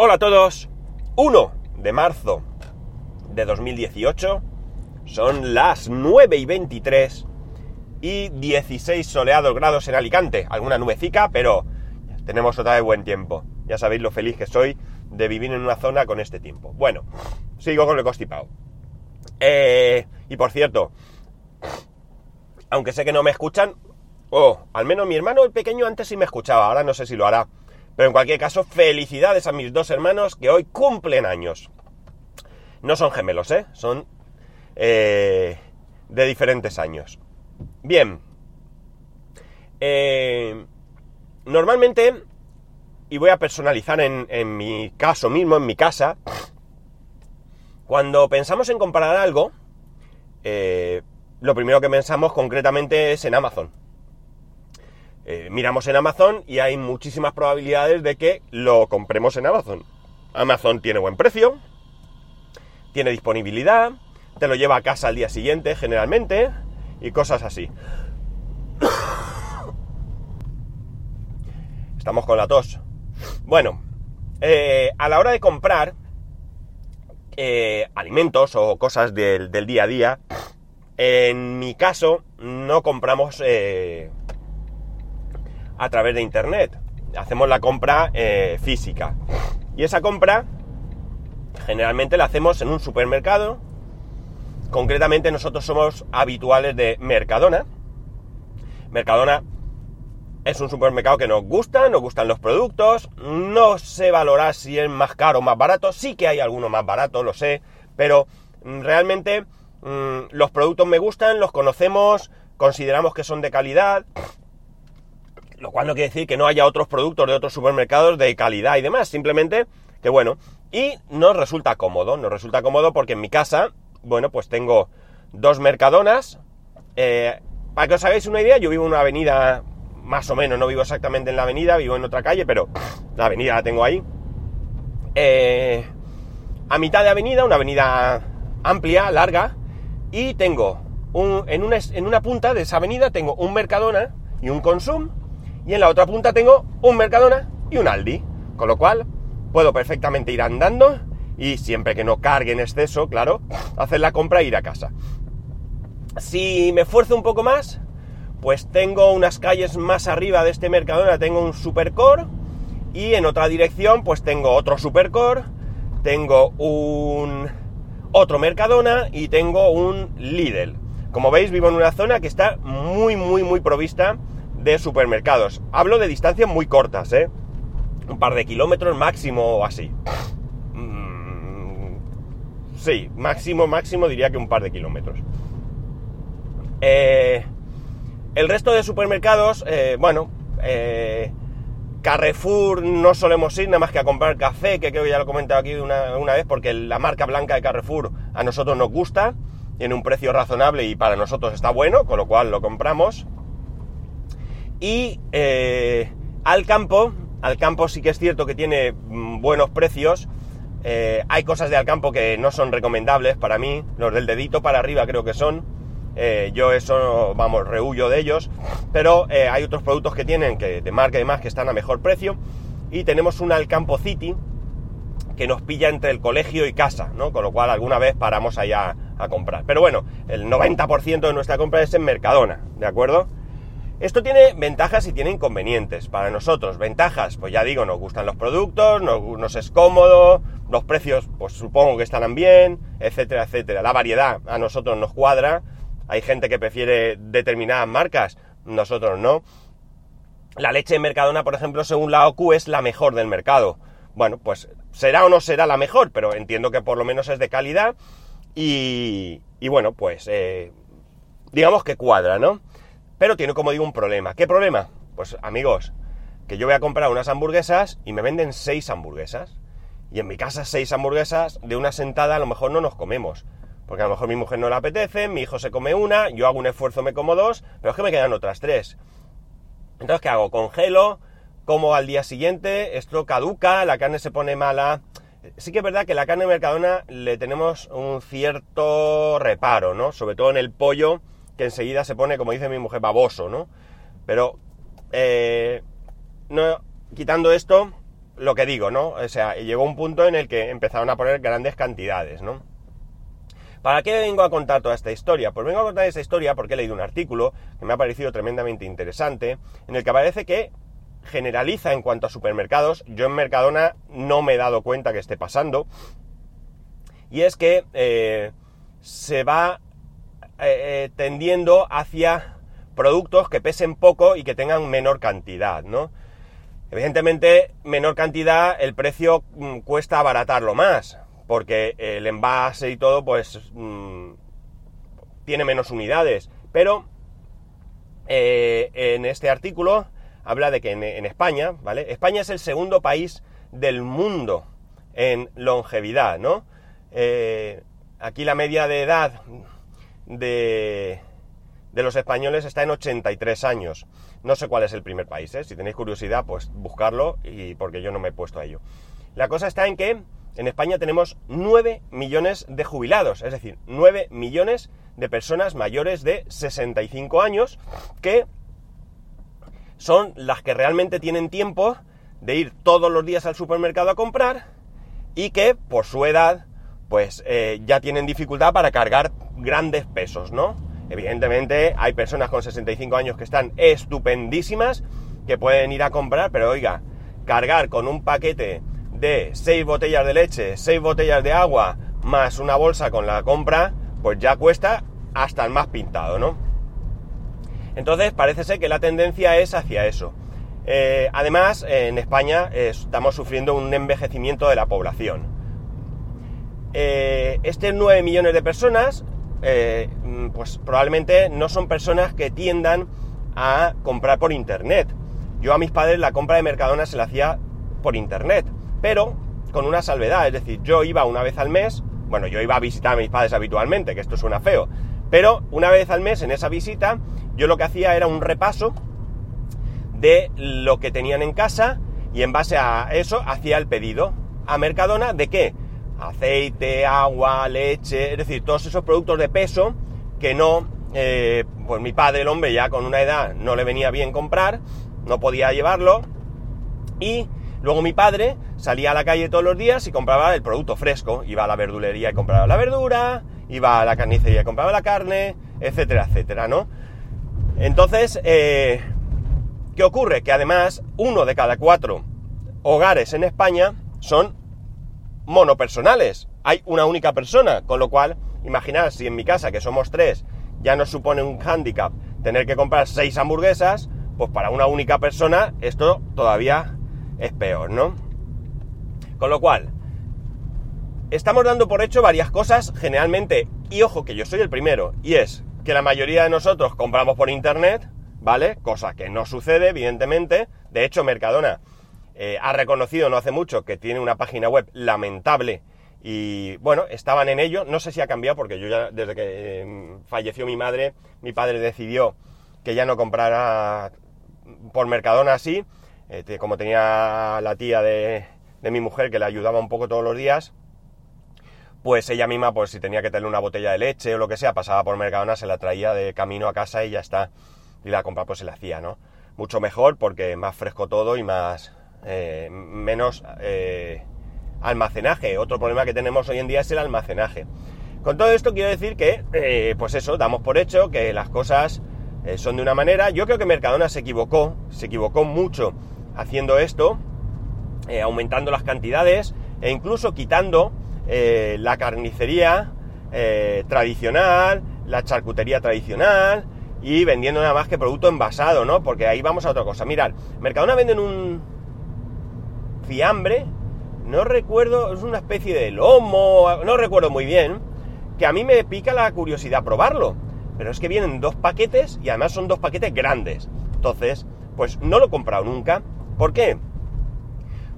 Hola a todos. 1 de marzo de 2018. Son las 9 y 23 y 16 soleados grados en Alicante. Alguna nubecica, pero tenemos otra vez buen tiempo. Ya sabéis lo feliz que soy de vivir en una zona con este tiempo. Bueno, sigo con el constipado. Eh, y por cierto, aunque sé que no me escuchan, o al menos mi hermano el pequeño antes sí me escuchaba, ahora no sé si lo hará. Pero en cualquier caso, felicidades a mis dos hermanos que hoy cumplen años. No son gemelos, ¿eh? Son eh, de diferentes años. Bien. Eh, normalmente, y voy a personalizar en, mi caso mismo, en mi casa, cuando pensamos en comprar algo, eh, lo primero que pensamos concretamente es en Amazon. Miramos en Amazon y hay muchísimas probabilidades de que lo compremos en Amazon. Amazon tiene buen precio, tiene disponibilidad, te lo lleva a casa al día siguiente generalmente y cosas así. Estamos con la tos. Bueno, eh, a la hora de comprar eh, alimentos o cosas del, día a día, en mi caso no compramos eh, a través de internet. Hacemos la compra física. Y esa compra generalmente la hacemos en un supermercado Concretamente nosotros somos habituales de Mercadona. Mercadona es un supermercado que nos gusta, nos gustan los productos, no sé valorar si es más caro o más barato, sí que hay algunos más baratos, lo sé, pero mm, realmente mm, los productos me gustan, los conocemos, consideramos que son de calidad, lo cual no quiere decir que no haya otros productos de otros supermercados de calidad y demás, simplemente que bueno, y nos resulta cómodo, nos resulta cómodo porque en mi casa bueno, pues tengo dos mercadonas. Eh, para que os hagáis una idea, yo vivo en una avenida, más o menos, no vivo exactamente en la avenida, vivo en otra calle, pero la avenida la tengo ahí. Eh, a mitad de avenida, una avenida amplia, larga, y tengo un, en, una, en una punta de esa avenida tengo un Mercadona y un Consum, y en la otra punta tengo un Mercadona y un Aldi, con lo cual puedo perfectamente ir andando y siempre que no cargue en exceso, claro, hacer la compra e ir a casa. Si me esfuerzo un poco más, pues tengo unas calles más arriba de este Mercadona, tengo un Supercore y en otra dirección pues tengo otro Supercore, tengo un otro Mercadona y tengo un Lidl. Como veis vivo en una zona que está muy muy muy provista de supermercados. Hablo de distancias muy cortas, ¿eh? Un par de kilómetros máximo o así. Sí, máximo, máximo diría que un par de kilómetros. Eh, el resto de supermercados, eh, bueno, eh, Carrefour no solemos ir nada más que a comprar café, que creo que ya lo he comentado aquí una, una, vez, porque la marca blanca de Carrefour a nosotros nos gusta, tiene un precio razonable y para nosotros está bueno, con lo cual lo compramos. Y al campo, al campo sí que es cierto que tiene mm, buenos precios, eh, hay cosas de Alcampo que no son recomendables para mí, los del dedito para arriba creo que son. Eh, yo eso, vamos, rehuyo de ellos. Pero eh, hay otros productos que tienen, que de marca y demás, que están a mejor precio. Y tenemos un Alcampo City que nos pilla entre el colegio y casa, ¿no? Con lo cual alguna vez paramos allá a comprar. Pero bueno, el 90% de nuestra compra es en Mercadona, ¿de acuerdo? Esto tiene ventajas y tiene inconvenientes para nosotros. Ventajas, pues ya digo, nos gustan los productos, nos es cómodo, los precios, pues supongo que estarán bien, etcétera, etcétera. La variedad a nosotros nos cuadra. Hay gente que prefiere determinadas marcas, nosotros no. La leche de Mercadona, por ejemplo, según la OQ, es la mejor del mercado. Bueno, pues será o no será la mejor, pero entiendo que por lo menos es de calidad y, y bueno, pues eh, digamos que cuadra, ¿no? Pero tiene, como digo, un problema. ¿Qué problema? Pues amigos, que yo voy a comprar unas hamburguesas y me venden seis hamburguesas. Y en mi casa seis hamburguesas de una sentada a lo mejor no nos comemos. Porque a lo mejor mi mujer no le apetece, mi hijo se come una, yo hago un esfuerzo, me como dos, pero es que me quedan otras tres. Entonces, ¿qué hago? Congelo, como al día siguiente, esto caduca, la carne se pone mala. Sí que es verdad que la carne de Mercadona le tenemos un cierto reparo, ¿no? Sobre todo en el pollo, que enseguida se pone, como dice mi mujer, baboso, ¿no? Pero, eh, no, quitando esto, lo que digo, ¿no? O sea, llegó un punto en el que empezaron a poner grandes cantidades, ¿no? ¿Para qué vengo a contar toda esta historia? Pues vengo a contar esta historia porque he leído un artículo que me ha parecido tremendamente interesante, en el que aparece que generaliza en cuanto a supermercados. Yo en Mercadona no me he dado cuenta que esté pasando. Y es que eh, se va eh, eh, tendiendo hacia productos que pesen poco y que tengan menor cantidad, ¿no? Evidentemente, menor cantidad, el precio mm, cuesta abaratarlo más, porque el envase y todo, pues, mm, tiene menos unidades. Pero en este artículo habla de que en, España, ¿vale? España es el segundo país del mundo en longevidad, ¿no? Eh, aquí la media de edad de, de, los españoles está en 83 años. No sé cuál es el primer país, ¿eh? Si tenéis curiosidad, pues buscarlo y porque yo no me he puesto a ello. La cosa está en que en España tenemos 9 millones de jubilados, es decir, 9 millones de personas mayores de 65 años que son las que realmente tienen tiempo de ir todos los días al supermercado a comprar y que por su edad pues eh, ya tienen dificultad para cargar grandes pesos, ¿no? Evidentemente hay personas con 65 años que están estupendísimas, que pueden ir a comprar, pero oiga, cargar con un paquete de 6 botellas de leche, 6 botellas de agua, más una bolsa con la compra, pues ya cuesta hasta el más pintado, ¿no? Entonces parece ser que la tendencia es hacia eso. Eh, además, en España estamos sufriendo un envejecimiento de la población. Eh, este 9 millones de personas, eh, pues probablemente no son personas que tiendan a comprar por internet. Yo a mis padres la compra de Mercadona se la hacía por internet, pero con una salvedad, es decir, yo iba una vez al mes, bueno, yo iba a visitar a mis padres habitualmente, que esto suena feo, pero una vez al mes en esa visita yo lo que hacía era un repaso de lo que tenían en casa y en base a eso hacía el pedido a Mercadona de qué? Aceite, agua, leche, es decir, todos esos productos de peso que no, eh, pues mi padre, el hombre, ya con una edad no le venía bien comprar, no podía llevarlo y luego mi padre salía a la calle todos los días y compraba el producto fresco, iba a la verdulería y compraba la verdura, iba a la carnicería y compraba la carne, etcétera, etcétera, ¿no? Entonces, eh, ¿qué ocurre? Que además uno de cada cuatro hogares en España son monopersonales. Hay una única persona, con lo cual, imaginad si en mi casa, que somos tres, ya nos supone un hándicap tener que comprar seis hamburguesas, pues para una única persona esto todavía es peor, ¿no? Con lo cual, estamos dando por hecho varias cosas generalmente, y ojo que yo soy el primero, y es que la mayoría de nosotros compramos por internet, ¿vale? Cosa que no sucede, evidentemente. De hecho, Mercadona eh, ha reconocido no hace mucho que tiene una página web lamentable y bueno, estaban en ello. No sé si ha cambiado porque yo ya desde que em, falleció mi madre, mi padre decidió que ya no comprara por Mercadona así, eh, como tenía la tía de, de mi mujer que le ayudaba un poco todos los días, pues ella misma, pues si tenía que tener una botella de leche o lo que sea, pasaba por Mercadona, se la traía de camino a casa y ya está. Y la compra pues se la hacía, ¿no? Mucho mejor porque más fresco todo y más... Eh, menos eh, almacenaje. Otro problema que tenemos hoy en día es el almacenaje. Con todo esto quiero decir que, eh, pues eso, damos por hecho que las cosas son de una manera. Yo creo que Mercadona se equivocó, se equivocó mucho haciendo esto, aumentando las cantidades e incluso quitando la carnicería tradicional, la charcutería tradicional y vendiendo nada más que producto envasado, ¿no? Porque ahí vamos a otra cosa. Mirad, Mercadona venden un fiambre, no recuerdo, es una especie de lomo, no recuerdo muy bien, que a mí me pica la curiosidad probarlo. Pero es que vienen dos paquetes y además son dos paquetes grandes. Entonces, pues no lo he comprado nunca. ¿Por qué?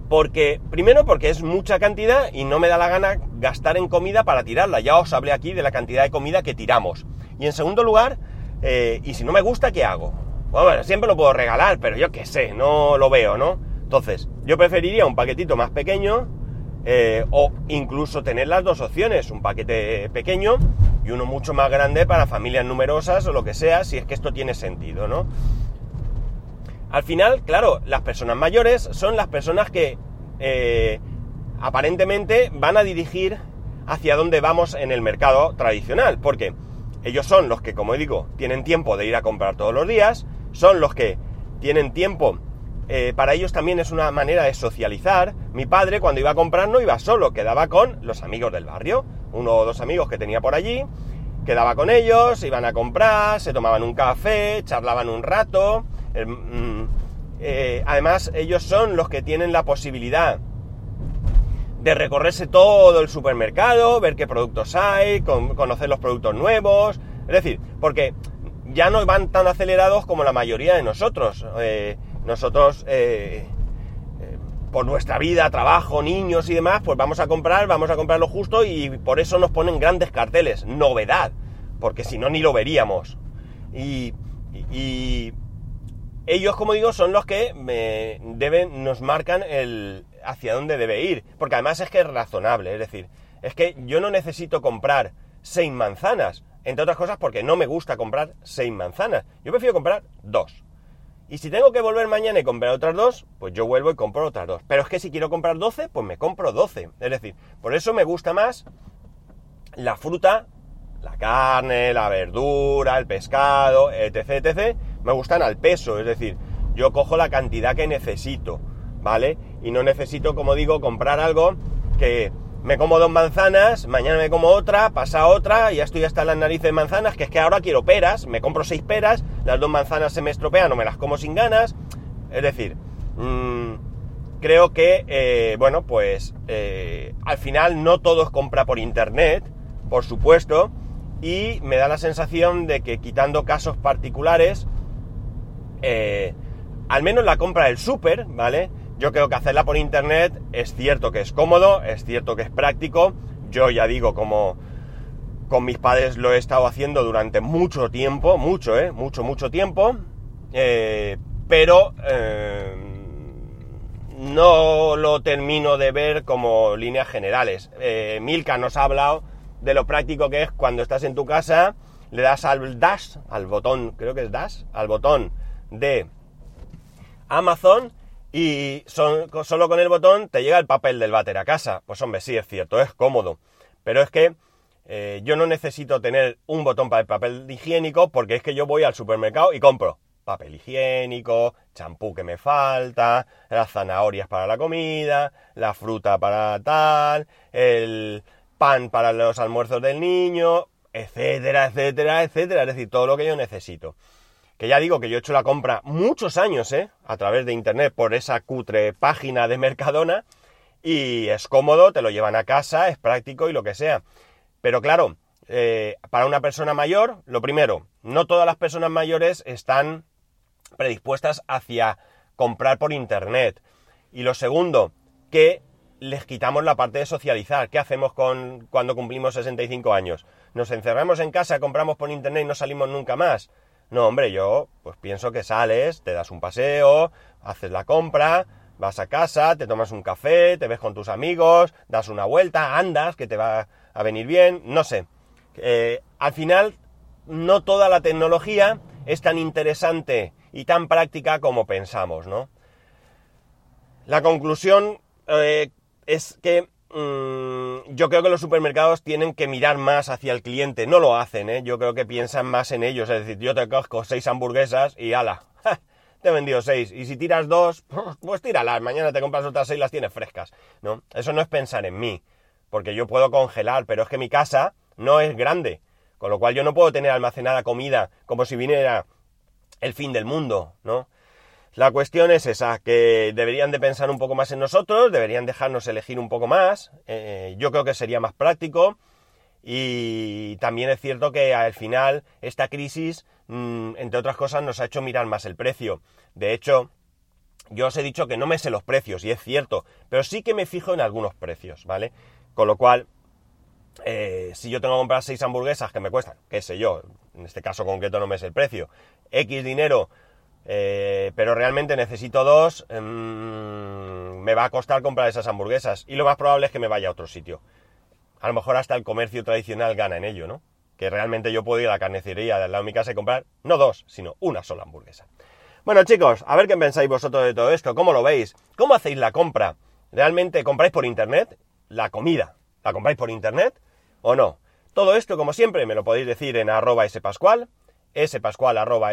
Porque, primero porque es mucha cantidad y no me da la gana gastar en comida para tirarla. Ya os hablé aquí de la cantidad de comida que tiramos. Y en segundo lugar, eh, y si no me gusta, ¿qué hago? Bueno, siempre lo puedo regalar, pero yo qué sé, no lo veo, ¿no? Entonces, yo preferiría un paquetito más pequeño eh, o incluso tener las dos opciones, un paquete pequeño y uno mucho más grande para familias numerosas o lo que sea, si es que esto tiene sentido, ¿no? Al final, claro, las personas mayores son las personas que eh, aparentemente van a dirigir hacia dónde vamos en el mercado tradicional, porque ellos son los que, como digo, tienen tiempo de ir a comprar todos los días, son los que tienen tiempo, eh, para ellos también es una manera de socializar. Mi padre cuando iba a comprar no iba solo, quedaba con los amigos del barrio, uno o dos amigos que tenía por allí, quedaba con ellos, iban a comprar, se tomaban un café, charlaban un rato. Eh, mm, eh, además, ellos son los que tienen la posibilidad de recorrerse todo el supermercado, ver qué productos hay, conocer los productos nuevos. Es decir, porque ya no van tan acelerados como la mayoría de nosotros. Nosotros, eh, eh, por nuestra vida, trabajo, niños y demás, pues vamos a comprar, vamos a comprar lo justo y por eso nos ponen grandes carteles. Novedad, porque si no ni lo veríamos. Y, y ellos, como digo, son los que me deben, nos marcan el, hacia dónde debe ir. Porque además es que es razonable, es decir, es que yo no necesito comprar seis manzanas, entre otras cosas porque no me gusta comprar seis manzanas. Yo prefiero comprar dos. Y si tengo que volver mañana y comprar otras dos, pues yo vuelvo y compro otras dos. Pero es que si quiero comprar 12, pues me compro 12. Es decir, por eso me gusta más la fruta, la carne, la verdura, el pescado, etc, etc. Me gustan al peso, es decir, yo cojo la cantidad que necesito. ¿vale? Y no necesito, como digo, comprar algo que me como dos manzanas, mañana me como otra, pasa otra, ya estoy hasta las narices de manzanas, que es que ahora quiero peras, me compro seis peras, las dos manzanas se me estropean o me las como sin ganas. Es decir, mmm, creo que, eh, bueno, pues eh, al final no todo es compra por internet, por supuesto, y me da la sensación de que quitando casos particulares, eh, al menos la compra del súper, ¿vale? Yo creo que hacerla por internet es cierto que es cómodo, es cierto que es práctico. Yo ya digo, como con mis padres lo he estado haciendo durante mucho tiempo, mucho, ¿eh? Mucho, mucho tiempo. Eh, pero eh, no lo termino de ver como líneas generales. Eh, Milka nos ha hablado de lo práctico que es cuando estás en tu casa, le das al dash, al botón, creo que es dash, al botón de Amazon y solo con el botón te llega el papel del váter a casa. Pues hombre, sí, es cierto, es cómodo. Pero es que eh, yo no necesito tener un botón para el papel higiénico porque es que yo voy al supermercado y compro papel higiénico, champú que me falta, las zanahorias para la comida, la fruta para tal, el pan para los almuerzos del niño, etcétera, etcétera, etcétera. Es decir, todo lo que yo necesito que ya digo que yo he hecho la compra muchos años, ¿eh? A través de internet por esa cutre página de Mercadona y es cómodo, te lo llevan a casa, es práctico y lo que sea. Pero claro, eh, para una persona mayor, lo primero, no todas las personas mayores están predispuestas hacia comprar por internet. Y lo segundo, que les quitamos la parte de socializar. ¿Qué hacemos con cuando cumplimos 65 años? Nos encerramos en casa, compramos por internet y no salimos nunca más. No, hombre, yo pues pienso que sales, te das un paseo, haces la compra, vas a casa, te tomas un café, te ves con tus amigos, das una vuelta, andas, que te va a venir bien, no sé. Eh, al final, no toda la tecnología es tan interesante y tan práctica como pensamos, ¿no? La conclusión eh, es que yo creo que los supermercados tienen que mirar más hacia el cliente. No lo hacen, ¿eh? Yo creo que piensan más en ellos. Es decir, yo te cojo seis hamburguesas y ala, te he vendido seis. Y si tiras dos, pues tíralas. Mañana te compras otras seis y las tienes frescas. ¿no? Eso no es pensar en mí. Porque yo puedo congelar, pero es que mi casa no es grande. Con lo cual yo no puedo tener almacenada comida como si viniera el fin del mundo, ¿no? La cuestión es esa, que deberían de pensar un poco más en nosotros, deberían dejarnos elegir un poco más, eh, yo creo que sería más práctico y también es cierto que al final esta crisis, mm, entre otras cosas, nos ha hecho mirar más el precio. De hecho, yo os he dicho que no me sé los precios, y es cierto, pero sí que me fijo en algunos precios, ¿vale? Con lo cual, eh, si yo tengo que comprar seis hamburguesas que me cuestan, qué sé yo, en este caso concreto no me sé el precio, X dinero, eh, pero realmente necesito dos, em, me va a costar comprar esas hamburguesas y lo más probable es que me vaya a otro sitio. A lo mejor hasta el comercio tradicional gana en ello, ¿no? Que realmente yo puedo ir a la carnicería de al lado de mi casa y comprar no dos, sino una sola hamburguesa. Bueno chicos, a ver qué pensáis vosotros de todo esto, cómo lo veis, cómo hacéis la compra. ¿Realmente compráis por internet la comida? ¿La compráis por internet o no? Todo esto, como siempre, me lo podéis decir en arroba spascual, spascual arroba.